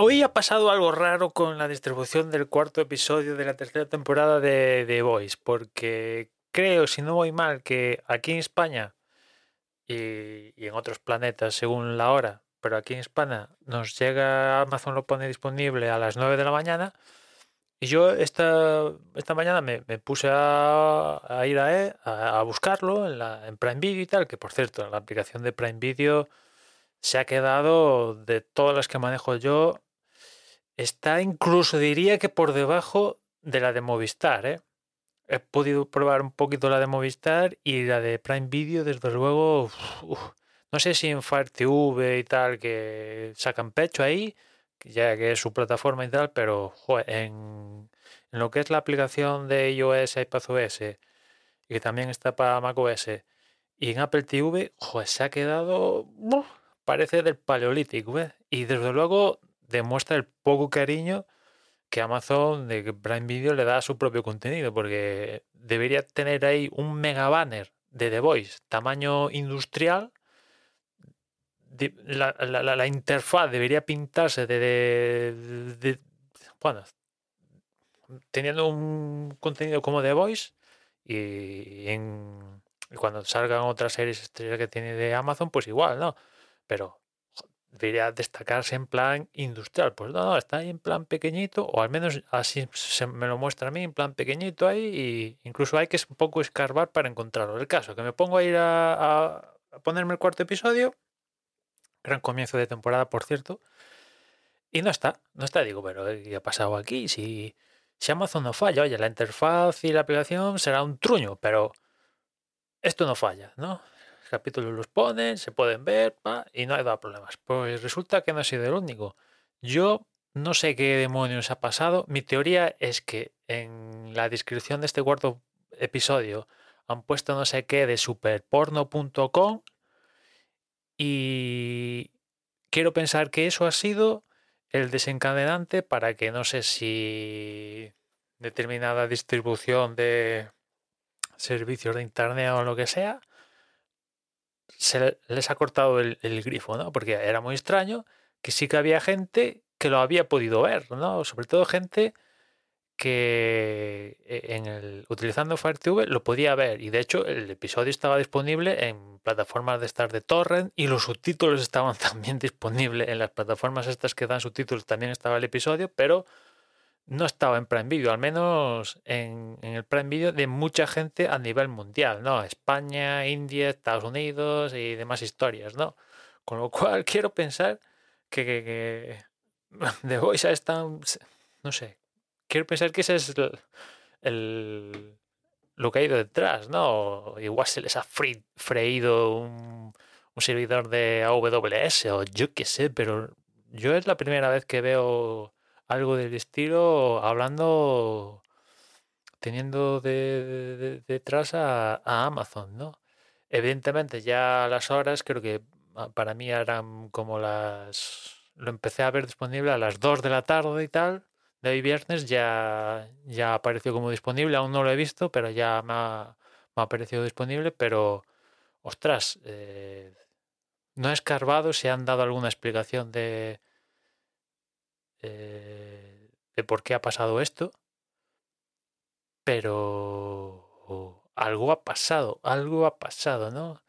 Hoy ha pasado algo raro con la distribución del cuarto episodio de la tercera temporada de The Voice, porque creo, si no voy mal, que aquí en España y, en otros planetas según la hora, pero aquí en España nos llega, Amazon lo pone disponible a las 9 de la mañana. Y yo esta, esta mañana me, puse a, a ir a, e- a, a buscarlo en, la, en Prime Video y tal, que por cierto, la aplicación de Prime Video se ha quedado de todas las que manejo yo. Está incluso, diría que por debajo de la de Movistar. ¿eh? He podido probar un poquito la de Movistar y la de Prime Video, desde luego, no sé si en Fire TV y tal, que sacan pecho ahí, ya que es su plataforma y tal, pero en, lo que es la aplicación de iOS, iPadOS, y que también está para macOS, y en Apple TV, joder, se ha quedado, parece del paleolítico, ¿eh? y desde luego demuestra el poco cariño que Amazon de Prime Video le da a su propio contenido, porque debería tener ahí un mega banner de The Voice, tamaño industrial. la, interfaz debería pintarse de, de- bueno, teniendo un contenido como The Voice y, y cuando salgan otras series que tiene de Amazon, pues igual, ¿no? Pero debería destacarse en plan industrial. Pues no, está ahí en plan pequeñito, o al menos así se me lo muestra a mí, en plan pequeñito ahí, y incluso hay que un poco escarbar para encontrarlo. El caso, que me pongo a ir a, ponerme el cuarto episodio, gran comienzo de temporada, por cierto, y no está, no está, digo, pero ¿qué ha pasado aquí? Si, si Amazon no falla, oye, la interfaz y la aplicación será un truño, pero esto no falla, ¿no? Los capítulos los ponen, se pueden ver, y no hay dado problemas. Pues resulta que no he sido el único. Yo no sé qué demonios ha pasado. Mi teoría es que en la descripción de este cuarto episodio han puesto no sé qué de superporno.com y quiero pensar que eso ha sido el desencadenante para que no sé si determinada distribución de servicios de internet o lo que sea se le- les ha cortado el, grifo, ¿no? Porque era muy extraño que sí que había gente que lo había podido ver, ¿no? Sobre todo gente que eh, en el, utilizando Fire TV lo podía ver y de hecho el episodio estaba disponible en plataformas de estas de torrent y los subtítulos estaban también disponibles en las plataformas estas que dan subtítulos también estaba el episodio pero no estaba en Prime Video al menos en, en el Prime Video de mucha gente a nivel mundial no España India Estados Unidos y demás historias no con lo cual quiero pensar que, que, que The Voice están no sé quiero pensar que ese es el, lo que ha ido detrás, ¿no? Igual se les ha freído un, un servidor de AWS o yo qué sé, pero yo es la primera vez que veo algo del estilo hablando, teniendo de, de- de- detrás a, Amazon, ¿no? Evidentemente ya las horas creo que ah, para mí eran como las... Lo empecé a ver disponible a las 2 de la tarde y tal de hoy viernes ya, ya apareció como disponible, aún no lo he visto, pero ya me ha, me ha aparecido disponible, pero ostras, eh, no he escarbado si han dado alguna explicación de, eh, de por qué ha pasado esto, pero algo ha pasado, algo ha pasado, ¿no?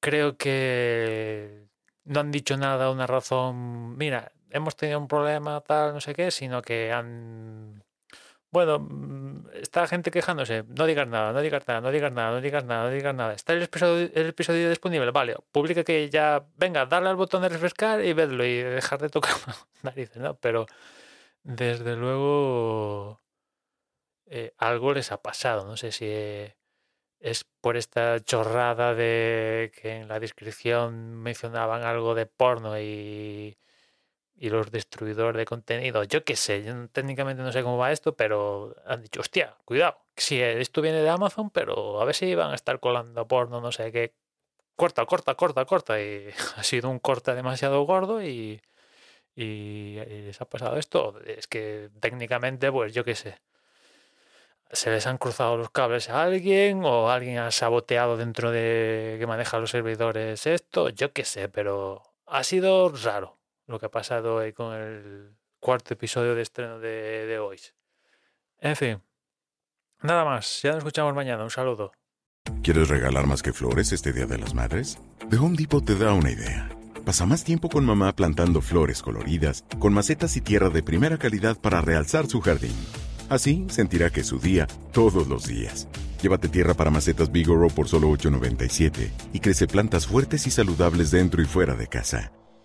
Creo que no han dicho nada, una razón, mira, hemos tenido un problema, tal, no sé qué, sino que han, bueno, mm, está gente quejándose, no digas nada, no digas nada, no digas nada, no digas nada, no digas nada. Está el episodio, disponible, vale, publica que ya, venga, darle al botón de refrescar y vedlo y dejar de tocar narices, ¿no? Pero desde luego eh, algo les ha pasado, no sé si es por esta chorrada de que en la descripción mencionaban algo de porno y y los destruidores de contenido, yo qué sé, yo técnicamente no sé cómo va esto, pero han dicho, hostia, cuidado, si esto viene de Amazon, pero a ver si van a estar colando porno, no sé qué, corta, corta, corta, corta, y ha sido un corte demasiado gordo y, y, les ha pasado esto, es que técnicamente, pues yo qué sé, se les han cruzado los cables a alguien o alguien ha saboteado dentro de que maneja los servidores esto, yo qué sé, pero ha sido raro lo que ha pasado con el cuarto episodio de estreno de, de Voice. En fin, nada más. Ya nos escuchamos mañana. Un saludo. ¿Quieres regalar más que flores este Día de las Madres? The Home Depot te da una idea. Pasa más tiempo con mamá plantando flores coloridas, con macetas y tierra de primera calidad para realzar su jardín. Así sentirá que es su día todos los días. Llévate tierra para macetas Bigoro por solo $8.97 y crece plantas fuertes y saludables dentro y fuera de casa.